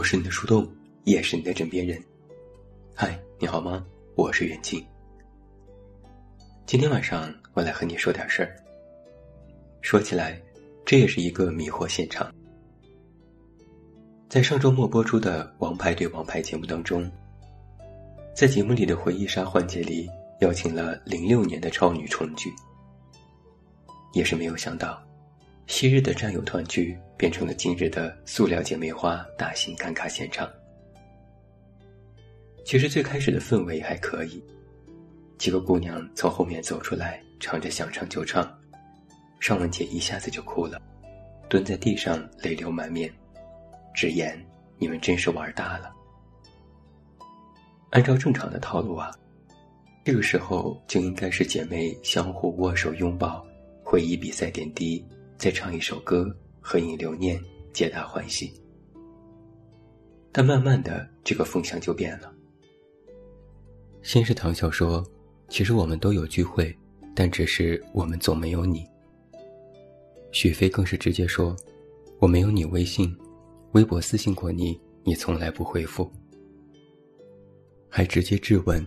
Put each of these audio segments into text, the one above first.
我是你的树洞，也是你的枕边人。嗨，你好吗？我是远近。今天晚上我来和你说点事儿。说起来，这也是一个迷惑现场。在上周末播出的《王牌对王牌》节目当中，在节目里的回忆杀环节里，邀请了零六年的超女重聚。也是没有想到，昔日的战友团聚变成了今日的塑料姐妹花大型尴尬现场。其实最开始的氛围还可以，几个姑娘从后面走出来，唱着想唱就唱，尚雯婕一下子就哭了，蹲在地上泪流满面，直言：“你们真是玩大了。”按照正常的套路啊，这个时候就应该是姐妹相互握手拥抱。回忆比赛点滴，再唱一首歌，合影留念，皆大欢喜。但慢慢的，这个风向就变了。先是唐笑说：“其实我们都有聚会，但只是我们总没有你。”许飞更是直接说：“我没有你微信，微博私信过你，你从来不回复。”还直接质问：“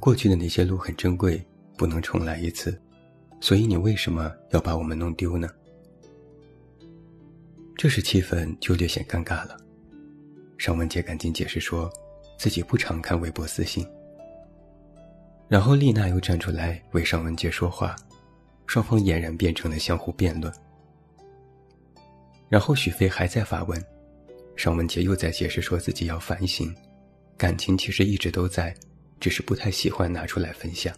过去的那些路很珍贵，不能重来一次。”所以你为什么要把我们弄丢呢？这时气氛就略显尴尬了。尚雯婕赶紧解释说，自己不常看微博私信。然后丽娜又站出来为尚雯婕说话，双方俨然变成了相互辩论。然后许飞还在发问，尚雯婕又在解释说自己要反省，感情其实一直都在，只是不太喜欢拿出来分享。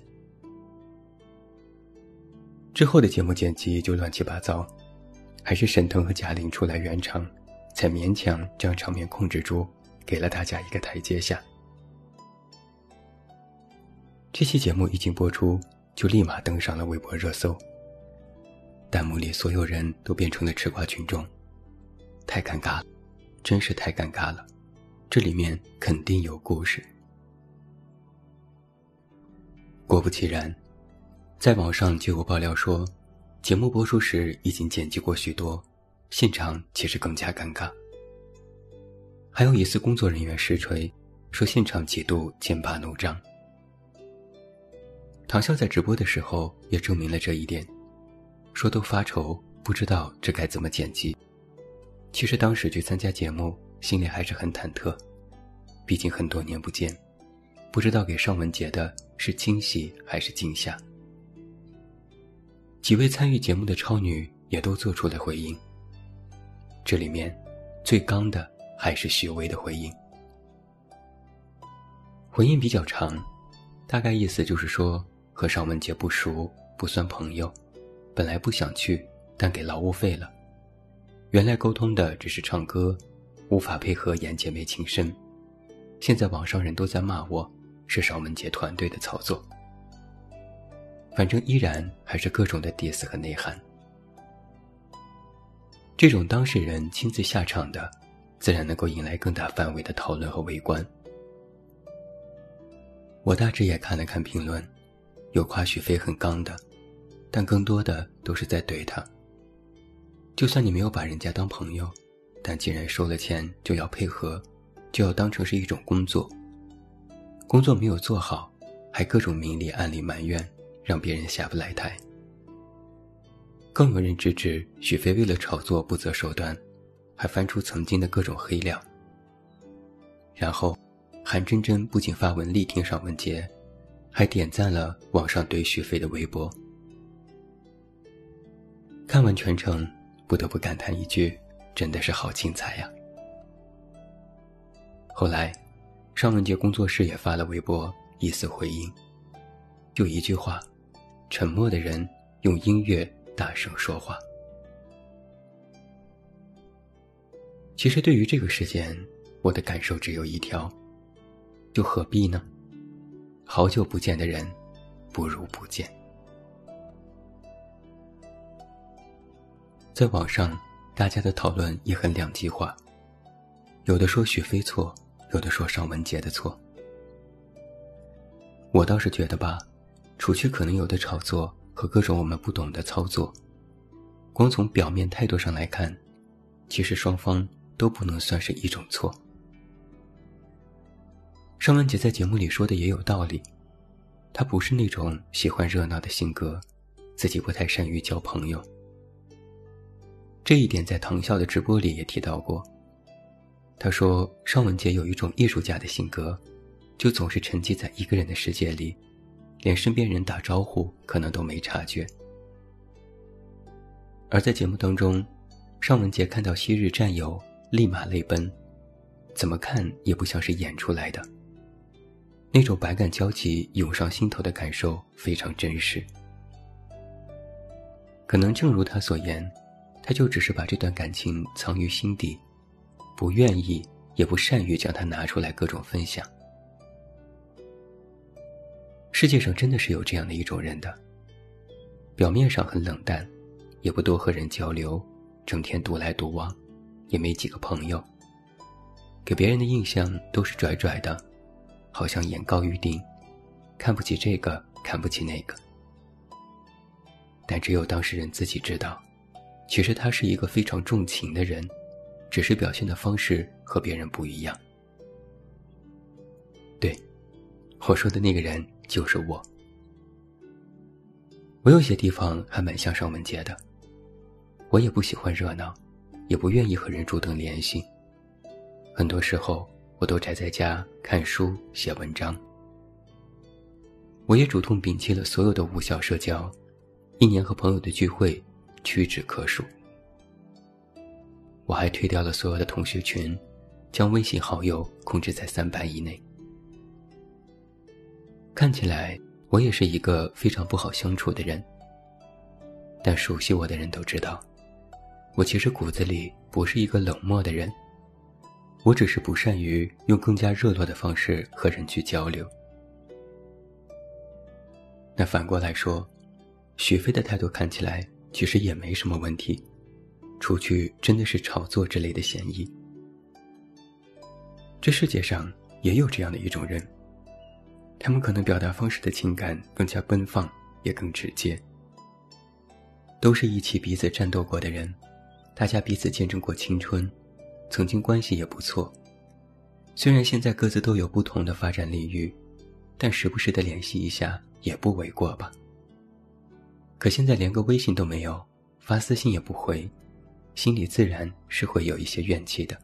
之后的节目剪辑就乱七八糟，还是沈腾和贾玲出来圆场，才勉强将场面控制住，给了大家一个台阶下。这期节目一经播出，就立马登上了微博热搜。弹幕里所有人都变成了吃瓜群众，太尴尬了，真是太尴尬了，这里面肯定有故事。果不其然。在网上就有爆料说，节目播出时已经剪辑过许多，现场其实更加尴尬。还有一次工作人员实锤，说现场几度剑拔弩张。唐笑在直播的时候也证明了这一点，说都发愁不知道这该怎么剪辑。其实当时去参加节目，心里还是很忐忑，毕竟很多年不见，不知道给尚雯婕的是惊喜还是惊吓。几位参与节目的超女也都做出了回应。这里面最刚的还是许巍的回应。回应比较长，大概意思就是说和尚雯婕不熟，不算朋友，本来不想去，但给劳务费了。原来沟通的只是唱歌，无法配合演姐妹情深。现在网上人都在骂我，是尚雯婕团队的操作。反正依然还是各种的 diss 和内涵。这种当事人亲自下场的，自然能够引来更大范围的讨论和围观。我大致也看了看评论，有夸许飞很刚的，但更多的都是在怼他。就算你没有把人家当朋友，但既然收了钱就要配合，就要当成是一种工作。工作没有做好，还各种明里暗里埋怨。让别人下不来台。更有人直指许飞为了炒作不择手段，还翻出曾经的各种黑料。然后，韩真真不仅发文力挺尚雯婕，还点赞了网上怼许飞的微博。看完全程，不得不感叹一句：“真的是好精彩呀！”后来，尚雯婕工作室也发了微博，以此回应，就一句话。沉默的人用音乐大声说话。其实对于这个事件，我的感受只有一条：又何必呢？好久不见的人，不如不见。在网上，大家的讨论也很两极化，有的说许飞错，有的说尚雯婕的错。我倒是觉得吧。除去可能有的炒作和各种我们不懂的操作，光从表面态度上来看，其实双方都不能算是一种错。尚雯婕在节目里说的也有道理，她不是那种喜欢热闹的性格，自己不太善于交朋友。这一点在唐笑的直播里也提到过。他说尚雯婕有一种艺术家的性格，就总是沉寂在一个人的世界里，连身边人打招呼可能都没察觉。而在节目当中，尚雯婕看到昔日战友，立马泪奔，怎么看也不像是演出来的。那种百感交集涌上心头的感受非常真实。可能正如他所言，他就只是把这段感情藏于心底，不愿意也不善于将它拿出来各种分享。世界上真的是有这样的一种人的，表面上很冷淡，也不多和人交流，整天独来独往，也没几个朋友，给别人的印象都是拽拽的。好像眼高于顶，看不起这个，看不起那个。但只有当事人自己知道，其实他是一个非常重情的人，只是表现的方式和别人不一样。对，我说的那个人就是我。我有些地方还蛮像尚雯婕的，我也不喜欢热闹，也不愿意和人主动联系，很多时候。我都宅在家看书写文章。我也主动摒弃了所有的无效社交，一年和朋友的聚会屈指可数。我还退掉了所有的同学群，将微信好友控制在三百以内。看起来我也是一个非常不好相处的人，但熟悉我的人都知道，我其实骨子里不是一个冷漠的人。我只是不善于用更加热络的方式和人去交流。那反过来说，许飞的态度看起来其实也没什么问题，除去真的是炒作之类的嫌疑。这世界上也有这样的一种人，他们可能表达方式的情感更加奔放，也更直接。都是一起彼此战斗过的人，大家彼此见证过青春。曾经关系也不错，虽然现在各自都有不同的发展领域，但时不时的联系一下也不为过吧。可现在连个微信都没有，发私信也不回，心里自然是会有一些怨气的。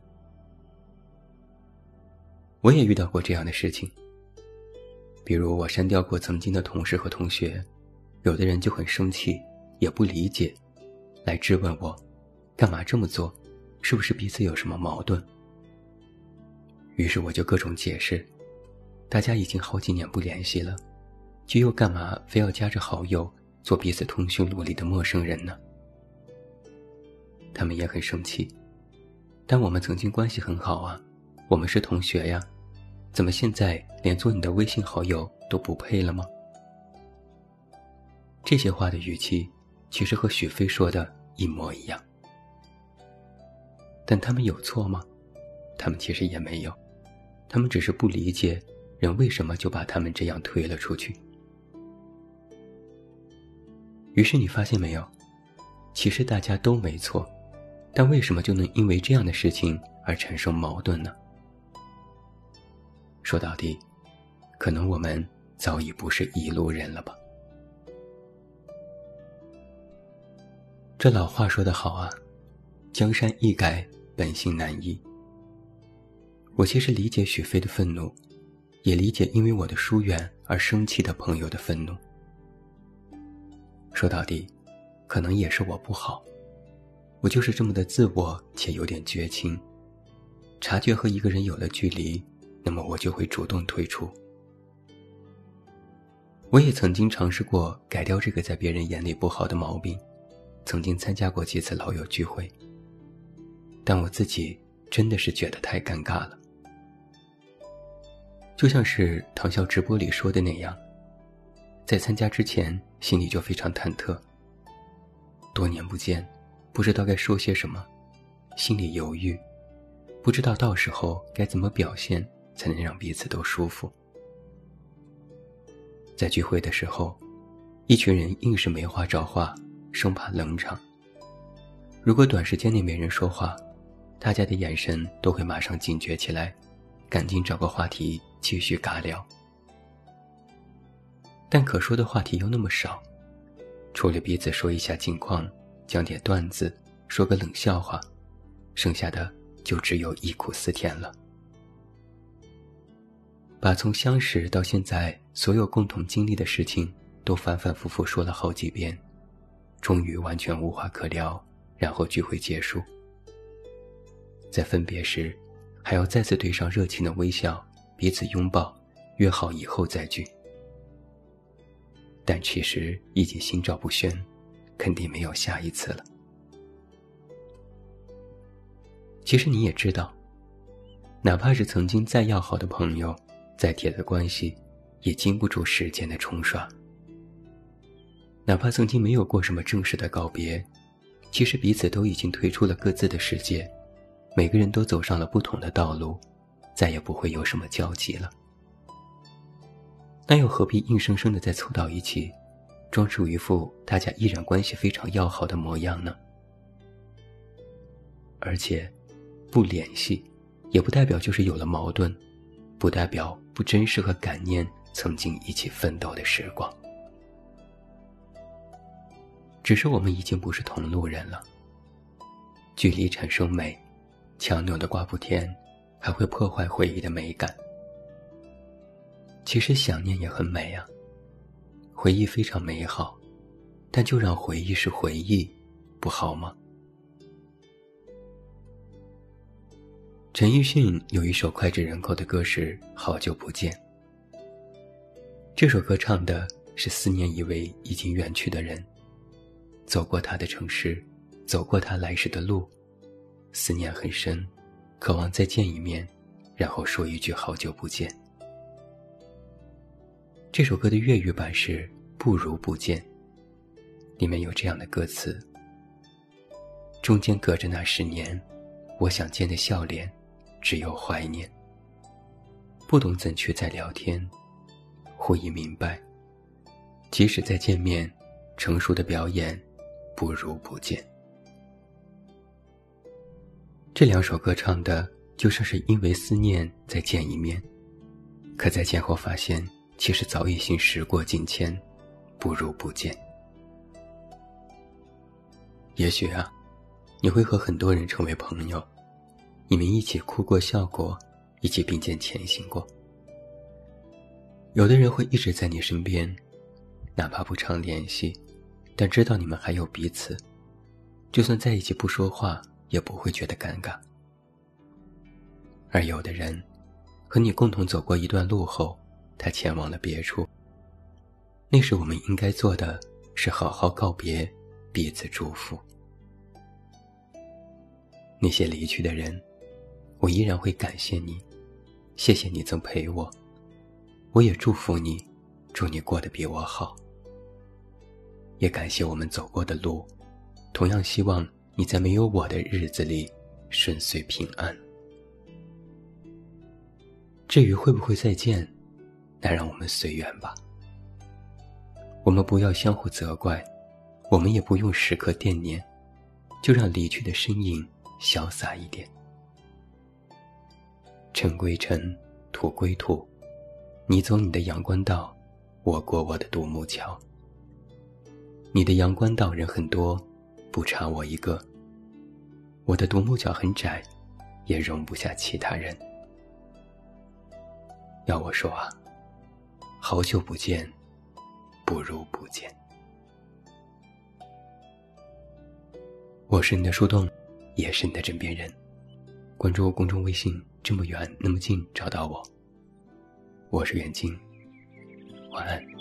我也遇到过这样的事情，比如我删掉过曾经的同事和同学，有的人就很生气，也不理解，来质问我，干嘛这么做？是不是彼此有什么矛盾？于是我就各种解释，大家已经好几年不联系了，就又干嘛非要加着好友做彼此通讯录里的陌生人呢？他们也很生气，但我们曾经关系很好啊，我们是同学呀，怎么现在连做你的微信好友都不配了吗？这些话的语气，其实和许飞说的一模一样。但他们有错吗？他们其实也没有，他们只是不理解人为什么就把他们这样推了出去。于是你发现没有，其实大家都没错，但为什么就能因为这样的事情而产生矛盾呢？说到底，可能我们早已不是一路人了吧？这老话说得好啊，江山易改。本性难移。我其实理解许飞的愤怒，也理解因为我的疏远而生气的朋友的愤怒。说到底，可能也是我不好，我就是这么的自我且有点绝情。察觉和一个人有了距离，那么我就会主动退出。我也曾经尝试过改掉这个在别人眼里不好的毛病，曾经参加过几次老友聚会。但我自己真的是觉得太尴尬了，就像是唐笑直播里说的那样，在参加之前心里就非常忐忑。多年不见，不知道该说些什么，心里犹豫，不知道到时候该怎么表现才能让彼此都舒服。在聚会的时候，一群人硬是没话找话，生怕冷场。如果短时间内没人说话，大家的眼神都会马上警觉起来，赶紧找个话题继续尬聊。但可说的话题又那么少，除了彼此说一下近况，讲点段子，说个冷笑话，剩下的就只有忆苦思甜了。把从相识到现在所有共同经历的事情都反反复复说了好几遍，终于完全无话可聊，然后聚会结束。在分别时，还要再次对上热情的微笑，彼此拥抱，约好以后再聚。但其实已经心照不宣，肯定没有下一次了。其实你也知道，哪怕是曾经再要好的朋友，再铁的关系，也经不住时间的冲刷。哪怕曾经没有过什么正式的告别，其实彼此都已经退出了各自的世界，每个人都走上了不同的道路，再也不会有什么交集了。那又何必硬生生的再凑到一起，装出一副大家依然关系非常要好的模样呢？而且，不联系，也不代表就是有了矛盾，不代表不珍视和感念曾经一起奋斗的时光。只是我们已经不是同路人了。距离产生美，强扭的瓜不甜，还会破坏回忆的美感。其实想念也很美啊，回忆非常美好，但就让回忆是回忆，不好吗？陈奕迅有一首脍炙人口的歌是《好久不见》。这首歌唱的是思念一位已经远去的人，走过他的城市，走过他来时的路，思念很深，渴望再见一面，然后说一句好久不见。这首歌的粤语版是《不如不见》，里面有这样的歌词：中间隔着那十年，我想见的笑脸，只有怀念。不懂怎去再聊天，忽已明白，即使再见面，成熟的表演，不如不见。这两首歌唱的就像是因为思念再见一面，可在见后发现。其实早已经时过境迁，不如不见。也许啊，你会和很多人成为朋友，你们一起哭过、笑过，一起并肩前行过。有的人会一直在你身边，哪怕不常联系，但知道你们还有彼此，就算在一起不说话，也不会觉得尴尬。而有的人，和你共同走过一段路后。他前往了别处。那时我们应该做的是好好告别，彼此祝福。那些离去的人，我依然会感谢你，谢谢你曾陪我，我也祝福你，祝你过得比我好。也感谢我们走过的路，同样希望你在没有我的日子里顺遂平安。至于会不会再见？那让我们随缘吧。我们不要相互责怪，我们也不用时刻惦念，就让离去的身影潇洒一点。尘归尘，土归土，你走你的阳关道，我过我的独木桥。你的阳关道人很多，不差我一个。我的独木桥很窄，也容不下其他人。要我说啊。好久不见，不如不见。我是你的树洞，也是你的枕边人。关注公众微信，这么远那么近，找到我。我是远近，晚安。